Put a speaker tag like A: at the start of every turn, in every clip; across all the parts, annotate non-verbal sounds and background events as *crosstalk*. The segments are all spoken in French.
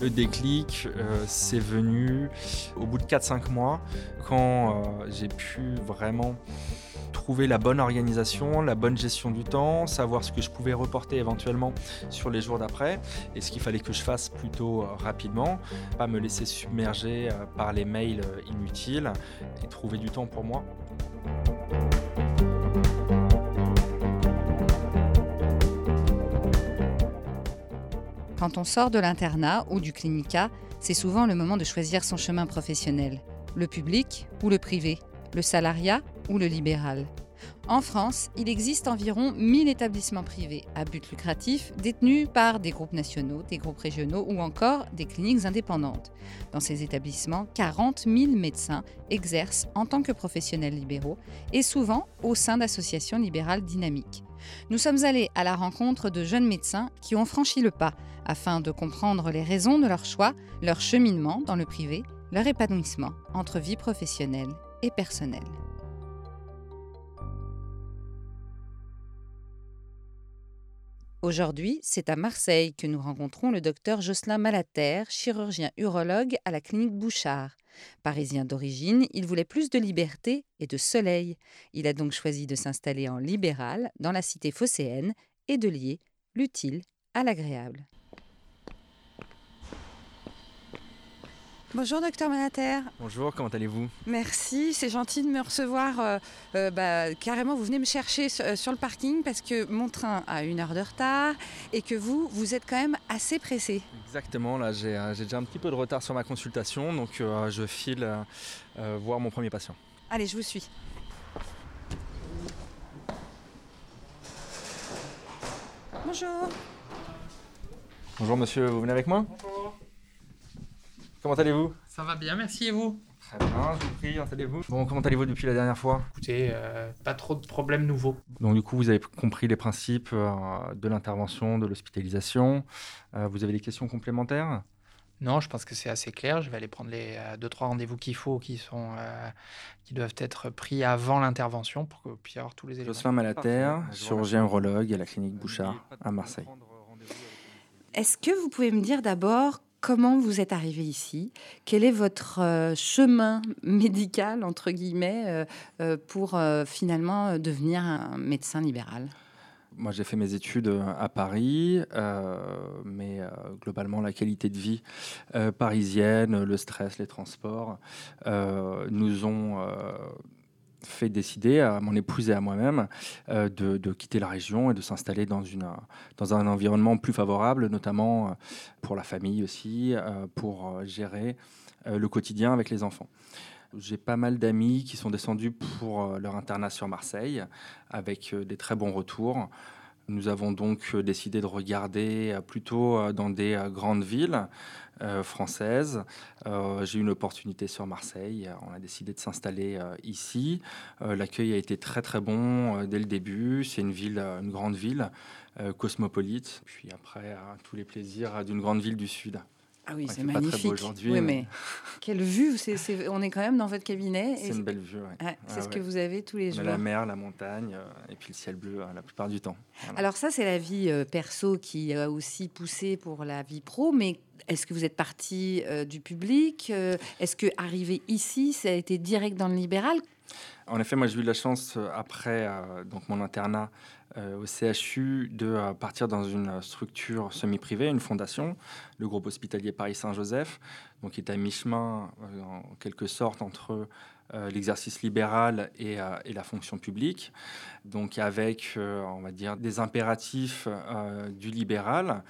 A: Le déclic, euh, c'est venu au bout de 4-5 mois, quand euh, j'ai pu vraiment trouver la bonne organisation, la bonne gestion du temps, savoir ce que je pouvais reporter éventuellement sur les jours d'après et ce qu'il fallait que je fasse plutôt euh, rapidement, pas me laisser submerger par les mails inutiles et trouver du temps pour moi.
B: Quand on sort de l'internat ou du clinica, c'est souvent le moment de choisir son chemin professionnel. Le public ou le privé Le salariat ou le libéral en France, il existe environ 1000 établissements privés à but lucratif détenus par des groupes nationaux, des groupes régionaux ou encore des cliniques indépendantes. Dans ces établissements, 40 000 médecins exercent en tant que professionnels libéraux et souvent au sein d'associations libérales dynamiques. Nous sommes allés à la rencontre de jeunes médecins qui ont franchi le pas afin de comprendre les raisons de leur choix, leur cheminement dans le privé, leur épanouissement entre vie professionnelle et personnelle. Aujourd'hui, c'est à Marseille que nous rencontrons le docteur Jocelyn Malater, chirurgien urologue à la clinique Bouchard. Parisien d'origine, il voulait plus de liberté et de soleil. Il a donc choisi de s'installer en libéral dans la cité phocéenne et de lier l'utile à l'agréable. Bonjour docteur Manater.
A: Bonjour, comment allez-vous?
B: Merci, c'est gentil de me recevoir. Euh, euh, bah, carrément, vous venez me chercher euh, sur, le parking parce que mon train a une heure de retard et que vous, vous êtes quand même assez pressé.
A: Exactement, là j'ai déjà un petit peu de retard sur ma consultation, donc je file voir mon premier patient.
B: Allez, je vous suis. Bonjour.
A: Bonjour monsieur, vous venez avec moi? Comment allez-vous?
C: Ça va bien, merci et vous?
A: Très bien, je vous prie, installez-vous. Bon, comment allez-vous depuis la dernière fois?
C: Écoutez, euh, pas trop de problèmes nouveaux.
A: Donc du coup, vous avez compris les principes euh, de l'intervention, de l'hospitalisation. Euh, vous avez des questions complémentaires?
C: Non, je pense que c'est assez clair. Je vais aller prendre les deux trois rendez-vous qu'il faut, qui sont, qui doivent être pris avant l'intervention pour que vous puissiez avoir tous les éléments.
A: Jocelyn Malater, chirurgien urologue à la clinique Bouchard à Marseille.
B: Est-ce que vous pouvez me dire d'abord comment vous êtes arrivé ici? Quel est votre euh, chemin *laughs* médical, entre guillemets, euh, euh, pour finalement devenir un médecin libéral?
A: Moi, j'ai fait mes études à Paris, mais globalement, la qualité de vie parisienne, le stress, les transports, nous ont fait décider à mon épouse et à moi-même euh, de, quitter la région et de s'installer dans, une, dans un environnement plus favorable, notamment euh, pour la famille aussi, euh, pour gérer le quotidien avec les enfants. J'ai pas mal d'amis qui sont descendus pour leur internat sur Marseille avec des très bons retours. Nous avons donc décidé de regarder plutôt dans des grandes villes euh, française. Euh, j'ai eu une opportunité sur Marseille. On a décidé de s'installer euh, ici. L'accueil a été très très bon dès le début. C'est une ville, une grande ville cosmopolite. Puis après, tous les plaisirs d'une grande ville du Sud.
B: Ah oui, c'est magnifique. Oui, mais *laughs* quelle vue On est quand même dans votre cabinet.
A: C'est une belle vue.
B: c'est ce que vous avez tous les jours.
A: La mer, la montagne et puis le ciel bleu la plupart du temps.
B: Alors ça, c'est la vie perso qui a aussi poussé pour la vie pro, mais est-ce que vous êtes parti euh, du public euh, Est-ce que arriver ici, ça a été direct dans le libéral?
A: En effet, moi j'ai eu la chance euh, après donc mon internat au CHU de partir dans une structure semi-privée, une fondation, le groupe hospitalier Paris Saint-Joseph, donc qui est à mi-chemin en quelque sorte entre euh, l'exercice libéral et, euh, et, la fonction publique, donc avec, euh, on va dire, des impératifs du libéral,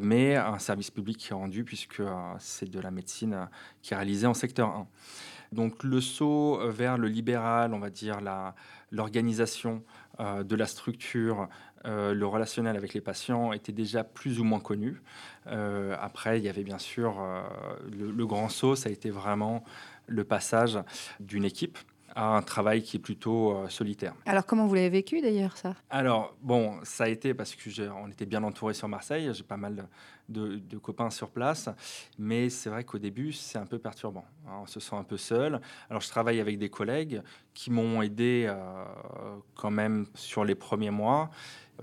A: mais un service public qui est rendu puisque c'est de la médecine qui est réalisée en secteur 1. Donc le saut vers le libéral, on va dire l'organisation de la structure, le relationnel avec les patients était déjà plus ou moins connu. après, il y avait bien sûr le, le, grand saut, ça a été vraiment le passage d'une équipe à un travail qui est plutôt euh, solitaire.
B: Alors comment vous l'avez vécu d'ailleurs ça?
A: Alors bon, ça a été parce que on était bien entouré sur Marseille, j'ai pas mal de, copains sur place, mais c'est vrai qu'au début c'est un peu perturbant. Hein, on se sent un peu seul. Alors je travaille avec des collègues qui m'ont aidé euh, quand même sur les premiers mois,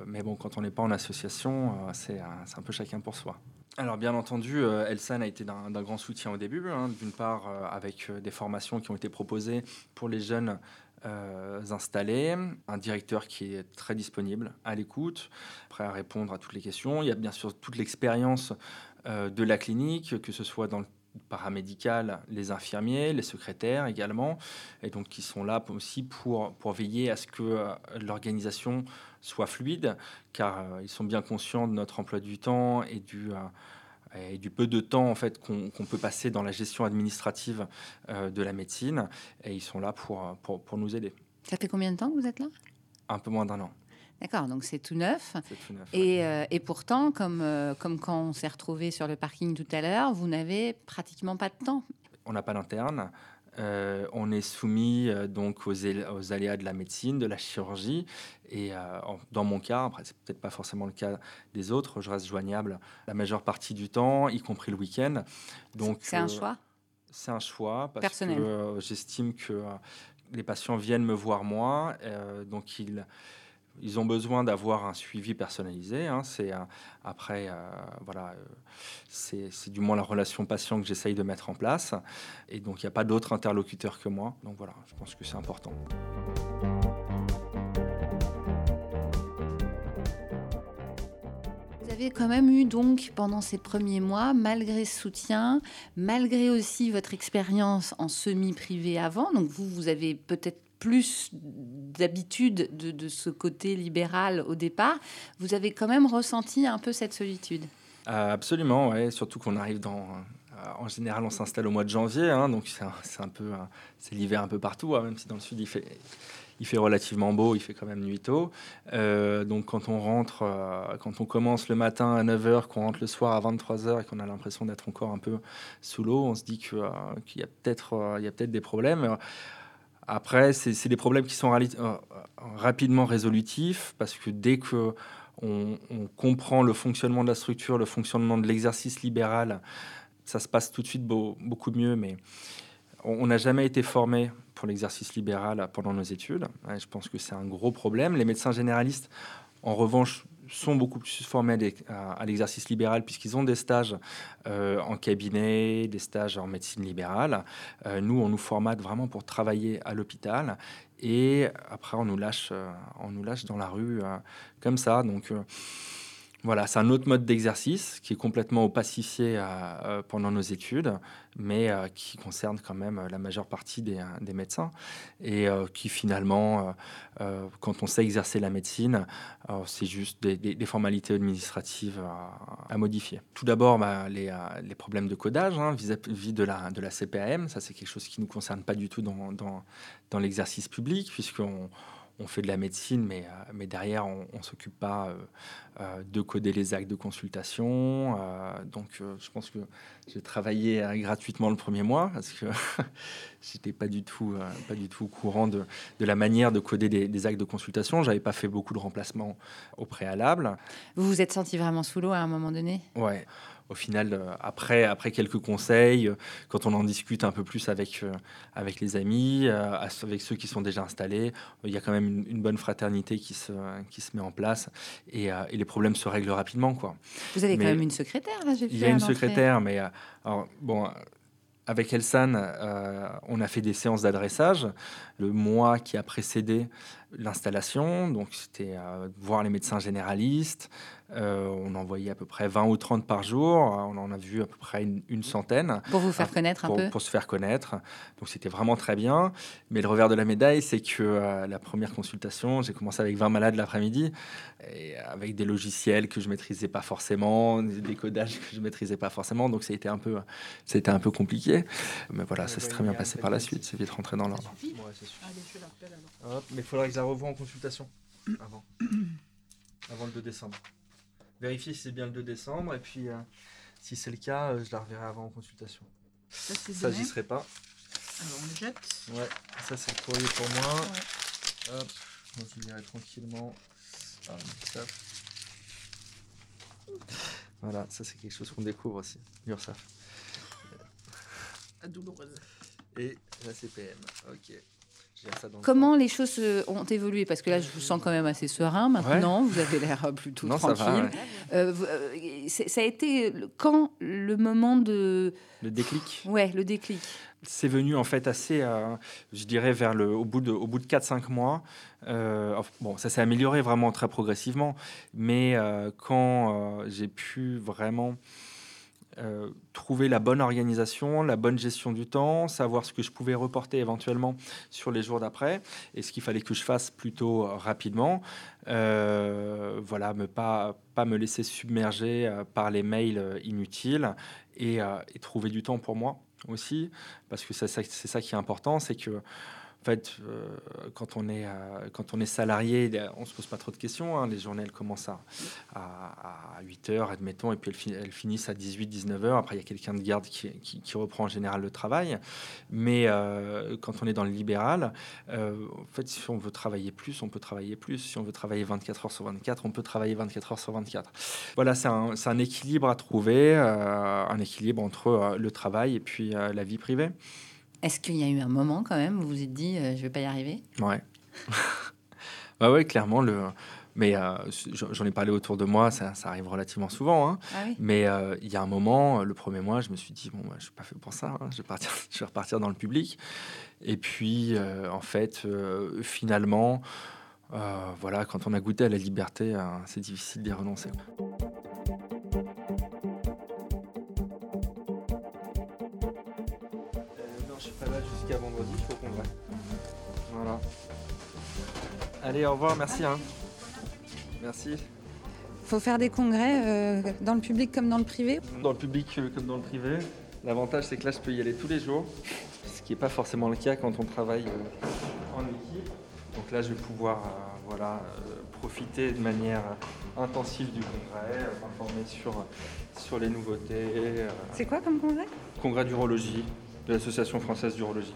A: mais bon quand on n'est pas en association, c'est un peu chacun pour soi. Alors bien entendu, euh, Elsan a été d'un grand soutien au début, hein. d'une part euh, avec euh, des formations qui ont été proposées pour les jeunes installés, un directeur qui est très disponible, à l'écoute, prêt à répondre à toutes les questions. Il y a bien sûr toute l'expérience de la clinique, que ce soit dans le paramédical, les infirmiers, les secrétaires également, et donc qui sont là aussi pour, pour veiller à ce que l'organisation soit fluide, car euh, ils sont bien conscients de notre emploi du temps et du, euh, et du peu de temps en fait qu'on peut passer dans la gestion administrative euh, de la médecine, et ils sont là pour, pour, pour, nous aider.
B: Ça fait combien de temps que vous êtes là?
A: Un peu moins d'un an.
B: D'accord, donc c'est tout neuf. et, et, pourtant, comme, comme quand on s'est retrouvé sur le parking tout à l'heure, vous n'avez pratiquement pas de temps.
A: On n'a pas d'interne. Euh, on est soumis euh, donc aux, aléas de la médecine, de la chirurgie. Et euh, dans mon cas, après c'est peut-être pas forcément le cas des autres, je reste joignable la majeure partie du temps, y compris le week-end.
B: Donc c'est un choix?
A: C'est un choix parce que j'estime que les patients viennent me voir moi, donc ils ils ont besoin d'avoir un suivi personnalisé. Hein. C'est après, euh, voilà, euh, c'est du moins la relation patient que j'essaye de mettre en place. Et donc, il n'y a pas d'autre interlocuteur que moi. Donc voilà, je pense que c'est important.
B: Vous avez quand même eu donc pendant ces premiers mois, malgré ce soutien, malgré aussi votre expérience en semi-privé avant, donc vous, vous avez peut-être plus d'habitude de, ce côté libéral au départ, vous avez quand même ressenti un peu cette solitude.
A: Euh, absolument, surtout qu'on arrive dans... Euh, en général, on s'installe au mois de janvier, hein, donc c'est un, peu, c'est l'hiver un peu partout, hein, même si dans le sud il fait, il fait relativement beau, il fait quand même nuit tôt. Euh, donc quand on rentre, quand on commence le matin à 9h, qu'on rentre le soir à 23h et qu'on a l'impression d'être encore un peu sous l'eau, on se dit qu'il peut-être, il y a peut-être des problèmes. Après, c'est des problèmes qui sont euh, rapidement résolutifs parce que dès que on, comprend le fonctionnement de la structure, le fonctionnement de l'exercice libéral, ça se passe tout de suite beaucoup mieux. Mais on n'a jamais été formé pour l'exercice libéral pendant nos études. je pense que c'est un gros problème. Les médecins généralistes, en revanche, sont beaucoup plus formés à, l'exercice libéral puisqu'ils ont des stages euh, en cabinet, des stages en médecine libérale. Euh, nous, on nous formate vraiment pour travailler à l'hôpital et après on nous lâche, euh, on nous lâche dans la rue comme ça. Donc voilà, c'est un autre mode d'exercice qui est complètement opacifié euh, pendant nos études, mais euh, qui concerne quand même la majeure partie des, médecins et euh, qui finalement, quand on sait exercer la médecine, c'est juste des, formalités administratives à, modifier. Tout d'abord, bah, les, problèmes de codage hein, vis-à-vis de la, de CPAM, ça c'est quelque chose qui ne nous concerne pas du tout dans, dans l'exercice public, puisqu'on on fait de la médecine, mais, euh, mais derrière, on ne s'occupe pas euh, euh, de coder les actes de consultation. donc, je pense que j'ai travaillé gratuitement le premier mois parce que *laughs* j'étais pas du tout, pas du tout au courant de, de, la manière de coder des, actes de consultation. J'avais pas fait beaucoup de remplacements au préalable.
B: Vous vous êtes senti vraiment sous l'eau à un moment donné?
A: Ouais au final, euh, après, après quelques conseils, euh, quand on en discute un peu plus avec, euh, avec les amis, avec ceux qui sont déjà installés, il y a quand même une, bonne fraternité qui se, qui se met en place et, et les problèmes se règlent rapidement. Quoi.
B: Vous avez quand même une secrétaire, là,
A: Il y a une secrétaire, mais alors, bon, avec Elsan, on a fait des séances d'adressage. Le mois qui a précédé l'installation, donc c'était voir les médecins généralistes, euh, on envoyait à peu près 20 ou 30 par jour. On en a vu à peu près une, centaine.
B: Pour vous faire connaître
A: un
B: peu
A: Pour se faire connaître. Donc c'était vraiment très bien. Mais le revers de la médaille, c'est que euh, la première consultation, j'ai commencé avec 20 malades l'après-midi, et avec des logiciels que je maîtrisais pas forcément, des décodages que je maîtrisais pas forcément. Donc c'était un peu, c'était un peu compliqué. Mais voilà, ça s'est très bien passé par la suite. C'est vite rentré dans l'ordre. mais il faudrait revoie en consultation *clears throat* avant, avant le 2 décembre vérifier si c'est bien le 2 décembre. Et puis, euh, si c'est le cas, euh, je la reverrai avant en consultation. Ça, j'y serai pas.
C: Alors on le jette.
A: Ouais, ça c'est le courrier pour moi. Hop, donc il irait tranquillement. Ah. Voilà, ça c'est quelque chose qu'on découvre aussi, l'URSSAF.
C: La douloureuse.
A: Et la CPM, ok. Ça
B: Comment les choses ont évolué? Parce que là, je vous sens quand même assez serein maintenant. Vous avez l'air euh, plutôt
A: Non, ça
B: tranquille.
A: va, ouais.
B: Euh, euh, ça a été quand le moment de.
A: Le déclic.
B: Ouais, le déclic.
A: C'est venu en fait assez, euh, je dirais, vers le, au bout de, au bout de 4-5 mois. Euh, enfin, bon, ça s'est amélioré vraiment très progressivement, mais euh, quand euh, j'ai pu vraiment euh, trouver la bonne organisation, la bonne gestion du temps, savoir ce que je pouvais reporter éventuellement sur les jours d'après et ce qu'il fallait que je fasse plutôt rapidement. Euh, voilà, me pas, pas me laisser submerger euh, par les mails inutiles et, trouver du temps pour moi aussi, parce que c'est ça qui est important, c'est que en fait, euh, quand, on est, euh, quand on est salarié, on ne se pose pas trop de questions. hein. Les journées, elles commencent à, à, 8 heures, admettons, et puis elles, fi- elles finissent à 18, 19 heures. Après, il y a quelqu'un de garde qui, qui- reprend en général le travail. Mais euh, quand on est dans le libéral, en fait, si on veut travailler plus, on peut travailler plus. Si on veut travailler 24 heures sur 24, on peut travailler 24 heures sur 24. Voilà, c'est un, un équilibre à trouver, un équilibre entre le travail et puis la vie privée.
B: Est-ce qu'il y a eu un moment quand même où vous vous êtes dit euh, je vais pas y arriver?
A: Ouais. *laughs* bah ouais, clairement. Le... Mais euh, j'en ai parlé autour de moi, ça, ça arrive relativement souvent. hein.
B: Ah oui.
A: Mais euh, il y a un moment, le premier mois, je me suis dit, bon, bah, je suis pas fait pour ça, hein, je, vais partir, *laughs* je vais repartir dans le public. Et puis, euh, en fait, finalement, voilà, quand on a goûté à la liberté, c'est difficile d'y renoncer. Jusqu'à vendredi, il faut qu'on va. Voilà. Allez, au revoir, merci. Hein. Merci.
B: Faut faire des congrès euh, dans le public comme dans le privé?
A: Dans le public euh, comme dans le privé. L'avantage, c'est que là, je peux y aller tous les jours, ce qui n'est pas forcément le cas quand on travaille euh, en équipe. Donc là, je vais pouvoir voilà, profiter de manière intensive du congrès, m'informer sur, sur les nouveautés.
B: C'est quoi comme congrès?
A: Congrès d'urologie de l'Association française d'urologie.